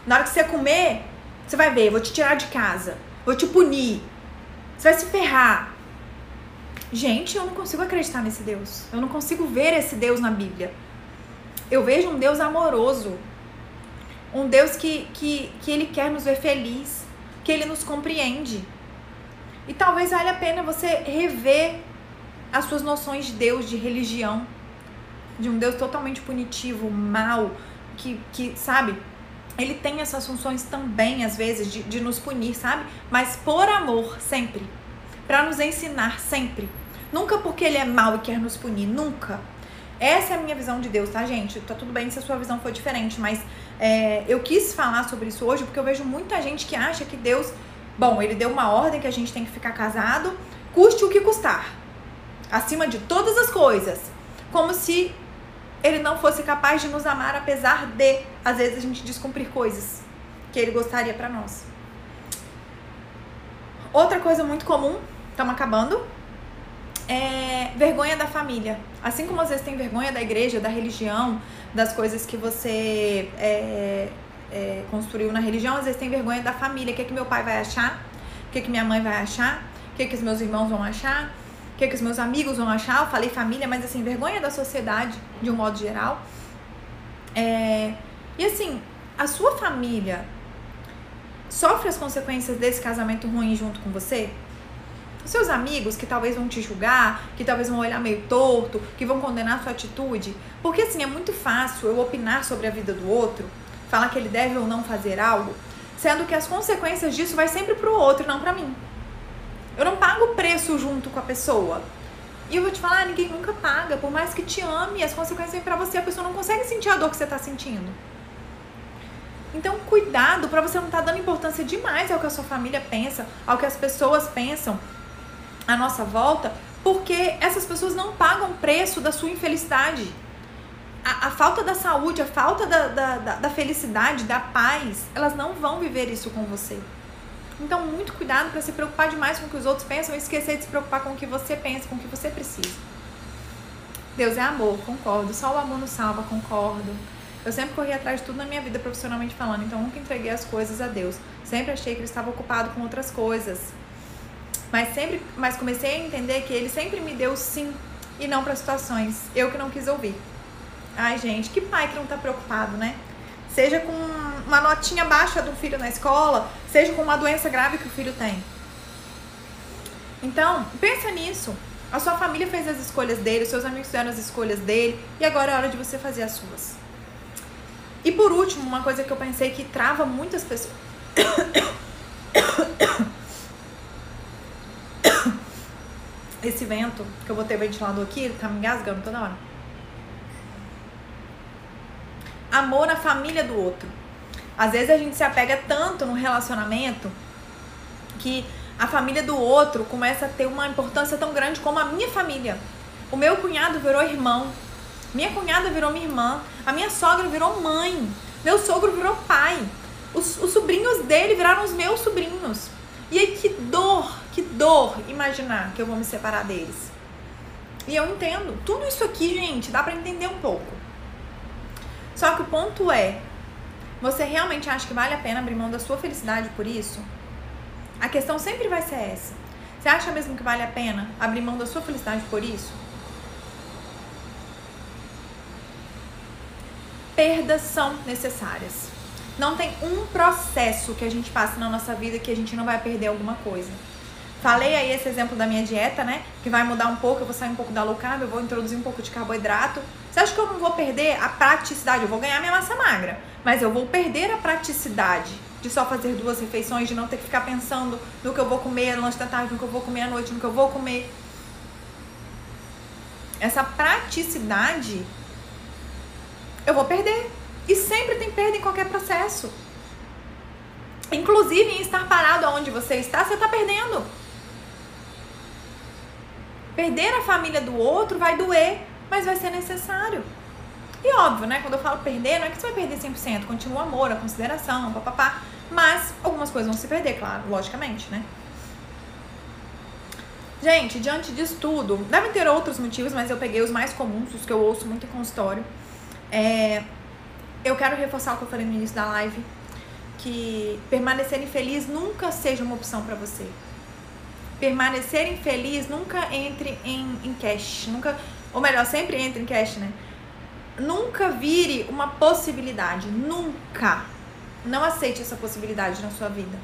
na hora que você comer, você vai ver, vou te tirar de casa, vou te punir, você vai se ferrar. Gente, eu não consigo acreditar nesse Deus. Eu não consigo ver esse Deus na Bíblia. Eu vejo um Deus amoroso, um Deus que, que, que Ele quer nos ver feliz, que Ele nos compreende. E talvez valha a pena você rever as suas noções de Deus, de religião, de um Deus totalmente punitivo, mal, que, que sabe? Ele tem essas funções também, às vezes, de, de nos punir, sabe? Mas por amor, sempre. Para nos ensinar, sempre. Nunca porque ele é mal e quer nos punir, nunca. Essa é a minha visão de Deus, tá, gente? Tá tudo bem se a sua visão for diferente, mas é, eu quis falar sobre isso hoje porque eu vejo muita gente que acha que Deus, bom, ele deu uma ordem que a gente tem que ficar casado, custe o que custar acima de todas as coisas, como se ele não fosse capaz de nos amar apesar de às vezes a gente descumprir coisas que ele gostaria para nós. Outra coisa muito comum, estamos acabando, é vergonha da família. Assim como às vezes tem vergonha da igreja, da religião, das coisas que você é, é, construiu na religião, às vezes tem vergonha da família. O que, é que meu pai vai achar? O que, é que minha mãe vai achar? O que, é que os meus irmãos vão achar? O que, é que os meus amigos vão achar, eu falei família, mas assim, vergonha da sociedade, de um modo geral. É, e assim, a sua família sofre as consequências desse casamento ruim junto com você? Os seus amigos que talvez vão te julgar, que talvez vão olhar meio torto, que vão condenar sua atitude. Porque assim, é muito fácil eu opinar sobre a vida do outro, falar que ele deve ou não fazer algo, sendo que as consequências disso vai sempre pro outro, não para mim. Eu não pago o preço junto com a pessoa. E eu vou te falar, ninguém nunca paga. Por mais que te ame, as consequências vêm pra você, a pessoa não consegue sentir a dor que você tá sentindo. Então, cuidado para você não estar tá dando importância demais ao que a sua família pensa, ao que as pessoas pensam à nossa volta, porque essas pessoas não pagam preço da sua infelicidade. A, a falta da saúde, a falta da, da, da, da felicidade, da paz, elas não vão viver isso com você. Então, muito cuidado para se preocupar demais com o que os outros pensam e esquecer de se preocupar com o que você pensa, com o que você precisa. Deus é amor, concordo. Só o amor nos salva, concordo. Eu sempre corri atrás de tudo na minha vida profissionalmente falando, então nunca entreguei as coisas a Deus. Sempre achei que ele estava ocupado com outras coisas. Mas sempre, mas comecei a entender que ele sempre me deu sim e não para situações eu que não quis ouvir. Ai, gente, que pai que não tá preocupado, né? Seja com uma notinha baixa do filho na escola, seja com uma doença grave que o filho tem. Então, pensa nisso. A sua família fez as escolhas dele, os seus amigos fizeram as escolhas dele, e agora é hora de você fazer as suas. E por último, uma coisa que eu pensei que trava muitas pessoas. <coughs> Esse vento que eu botei ventilador aqui, ele tá me engasgando toda hora amor na família do outro. Às vezes a gente se apega tanto no relacionamento que a família do outro começa a ter uma importância tão grande como a minha família. O meu cunhado virou irmão, minha cunhada virou minha irmã, a minha sogra virou mãe, meu sogro virou pai, os, os sobrinhos dele viraram os meus sobrinhos. E aí que dor, que dor imaginar que eu vou me separar deles. E eu entendo. Tudo isso aqui, gente, dá pra entender um pouco. Só que o ponto é, você realmente acha que vale a pena abrir mão da sua felicidade por isso? A questão sempre vai ser essa. Você acha mesmo que vale a pena abrir mão da sua felicidade por isso? Perdas são necessárias. Não tem um processo que a gente passa na nossa vida que a gente não vai perder alguma coisa. Falei aí esse exemplo da minha dieta, né? Que vai mudar um pouco, eu vou sair um pouco da low carb, eu vou introduzir um pouco de carboidrato. Você acha que eu não vou perder a praticidade? Eu vou ganhar minha massa magra, mas eu vou perder a praticidade de só fazer duas refeições, de não ter que ficar pensando no que eu vou comer no lanche da tarde, no que eu vou comer à noite, no que eu vou comer. Essa praticidade eu vou perder. E sempre tem perda em qualquer processo. Inclusive em estar parado onde você está, você está perdendo. Perder a família do outro vai doer, mas vai ser necessário. E óbvio, né? Quando eu falo perder, não é que você vai perder 100%, continua o amor, a consideração, papapá. Mas algumas coisas vão se perder, claro, logicamente, né? Gente, diante disso tudo, devem ter outros motivos, mas eu peguei os mais comuns, os que eu ouço muito em consultório. É, eu quero reforçar o que eu falei no início da live, que permanecer infeliz nunca seja uma opção para você. Permanecer infeliz nunca entre em, em cash, nunca, ou melhor, sempre entre em cash, né? Nunca vire uma possibilidade, nunca. Não aceite essa possibilidade na sua vida.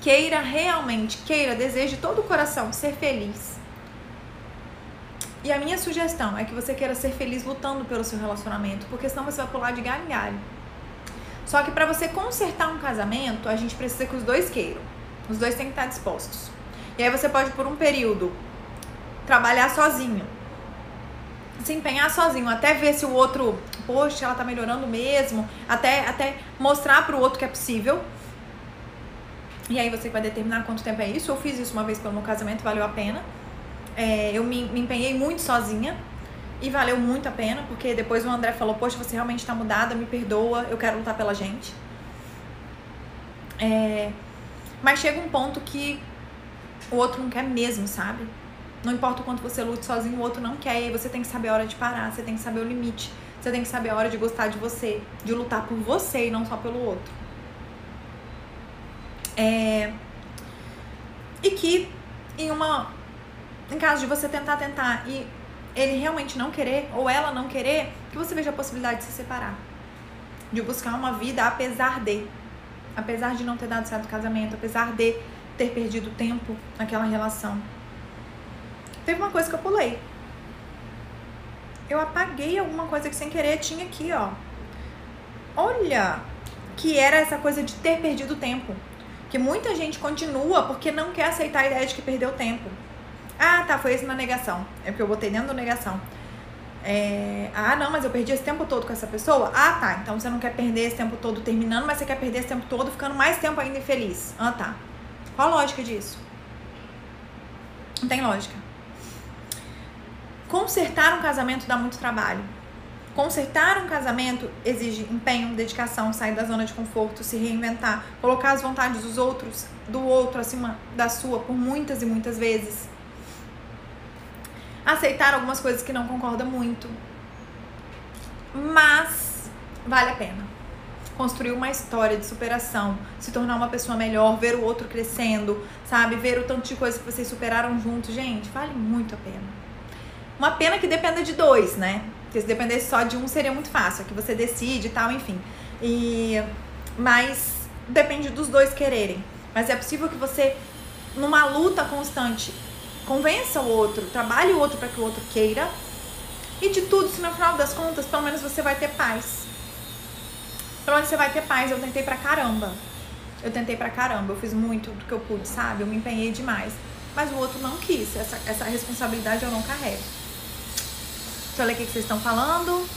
Queira realmente, queira, deseje todo o coração ser feliz. E a minha sugestão é que você queira ser feliz lutando pelo seu relacionamento, porque senão você vai pular de galho em galho. Só que para você consertar um casamento, a gente precisa que os dois queiram. Os dois têm que estar dispostos. E aí você pode, por um período, trabalhar sozinho. Se empenhar sozinho, até ver se o outro, poxa, ela tá melhorando mesmo, até, até mostrar pro outro que é possível. E aí você vai determinar quanto tempo é isso. Eu fiz isso uma vez pelo meu casamento, valeu a pena. É, eu me, me empenhei muito sozinha e valeu muito a pena, porque depois o André falou: Poxa, você realmente está mudada, me perdoa, eu quero lutar pela gente. É, mas chega um ponto que o outro não quer mesmo, sabe? Não importa o quanto você lute sozinho, o outro não quer. E aí você tem que saber a hora de parar, você tem que saber o limite. Você tem que saber a hora de gostar de você, de lutar por você e não só pelo outro. É... E que em uma em caso de você tentar, tentar e ele realmente não querer ou ela não querer, que você veja a possibilidade de se separar. De buscar uma vida apesar de. Apesar de não ter dado certo o casamento, apesar de ter perdido tempo naquela relação. Teve uma coisa que eu pulei. Eu apaguei alguma coisa que sem querer tinha aqui, ó. Olha, que era essa coisa de ter perdido tempo. Que muita gente continua porque não quer aceitar a ideia de que perdeu tempo. Ah, tá, foi esse na negação. É porque eu botei dentro da negação. É, ah, não, mas eu perdi esse tempo todo com essa pessoa? Ah, tá. Então você não quer perder esse tempo todo terminando, mas você quer perder esse tempo todo ficando mais tempo ainda infeliz. Ah, tá. Qual a lógica disso? Não tem lógica. Consertar um casamento dá muito trabalho. Consertar um casamento exige empenho, dedicação, sair da zona de conforto, se reinventar, colocar as vontades dos outros, do outro acima da sua por muitas e muitas vezes aceitar algumas coisas que não concorda muito. Mas vale a pena. Construir uma história de superação, se tornar uma pessoa melhor, ver o outro crescendo, sabe? Ver o tanto de coisas que vocês superaram juntos, gente, vale muito a pena. Uma pena que dependa de dois, né? Porque se dependesse só de um seria muito fácil, é que você decide e tal, enfim. E mas depende dos dois quererem. Mas é possível que você numa luta constante Convença o outro, trabalhe o outro para que o outro queira. E de tudo, se no final das contas, pelo menos você vai ter paz. Pelo menos você vai ter paz. Eu tentei pra caramba. Eu tentei pra caramba. Eu fiz muito do que eu pude, sabe? Eu me empenhei demais. Mas o outro não quis. Essa, essa responsabilidade eu não carrego. Deixa eu ler o que vocês estão falando.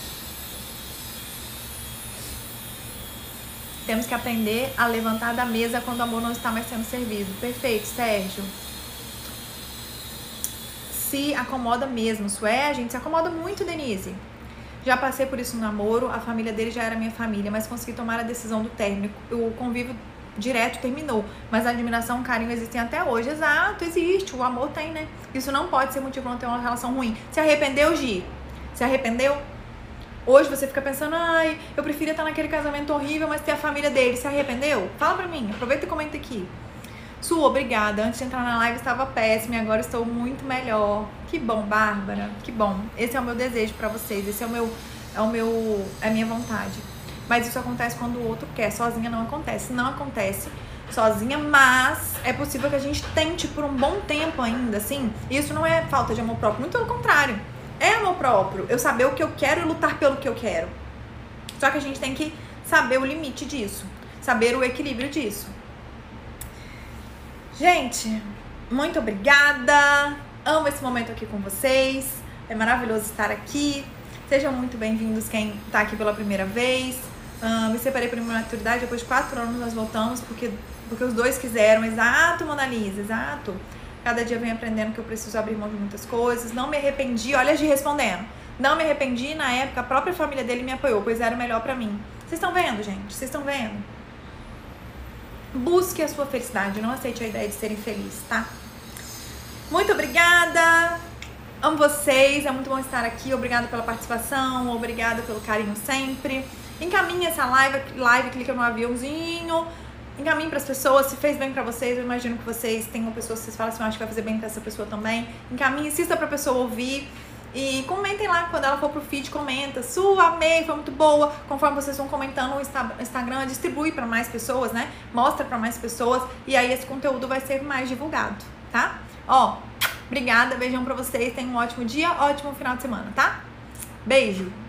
Temos que aprender a levantar da mesa quando o amor não está mais sendo servido. Perfeito, Sérgio se acomoda mesmo. Isso é, a gente se acomoda muito, Denise. Já passei por isso no namoro, a família dele já era minha família, mas consegui tomar a decisão do término. O convívio direto terminou. Mas a admiração, o carinho existem até hoje. Exato, existe. O amor tem, né? Isso não pode ser motivo para não ter uma relação ruim. Se arrependeu, Gi? Se arrependeu? Hoje você fica pensando, ai, eu preferia estar naquele casamento horrível, mas ter a família dele. Se arrependeu? Fala pra mim, aproveita e comenta aqui. Su, obrigada. Antes de entrar na live estava péssima e agora estou muito melhor. Que bom, Bárbara. Que bom. Esse é o meu desejo para vocês. Esse é o meu, é o meu, é a minha vontade. Mas isso acontece quando o outro quer. Sozinha não acontece. Não acontece sozinha, mas é possível que a gente tente por um bom tempo ainda, assim. Isso não é falta de amor próprio, muito pelo contrário. É amor próprio. Eu saber o que eu quero e lutar pelo que eu quero. Só que a gente tem que saber o limite disso, saber o equilíbrio disso. Gente, muito obrigada. Amo esse momento aqui com vocês. É maravilhoso estar aqui. Sejam muito bem-vindos quem está aqui pela primeira vez. Uh, me separei por maturidade, depois de quatro anos nós voltamos, porque, porque os dois quiseram. Exato, Mona Lisa, exato. Cada dia venho aprendendo que eu preciso abrir mão de muitas coisas. Não me arrependi, olha de respondendo. Não me arrependi, na época a própria família dele me apoiou, pois era o melhor para mim. Vocês estão vendo, gente? Vocês estão vendo? Busque a sua felicidade, não aceite a ideia de ser infeliz, tá? Muito obrigada! Amo vocês, é muito bom estar aqui. Obrigada pela participação, obrigada pelo carinho sempre. Encaminhe essa live, live clica no aviãozinho, encaminhe para as pessoas. Se fez bem para vocês, eu imagino que vocês tenham pessoas que vocês falam assim, eu acho que vai fazer bem para essa pessoa também. Encaminhe, assista para a pessoa ouvir. E comentem lá quando ela for pro feed, comenta. Sua, amei, foi muito boa. Conforme vocês vão comentando no Instagram, distribui para mais pessoas, né? Mostra para mais pessoas e aí esse conteúdo vai ser mais divulgado, tá? Ó, obrigada, beijão para vocês, tenham um ótimo dia, ótimo final de semana, tá? Beijo.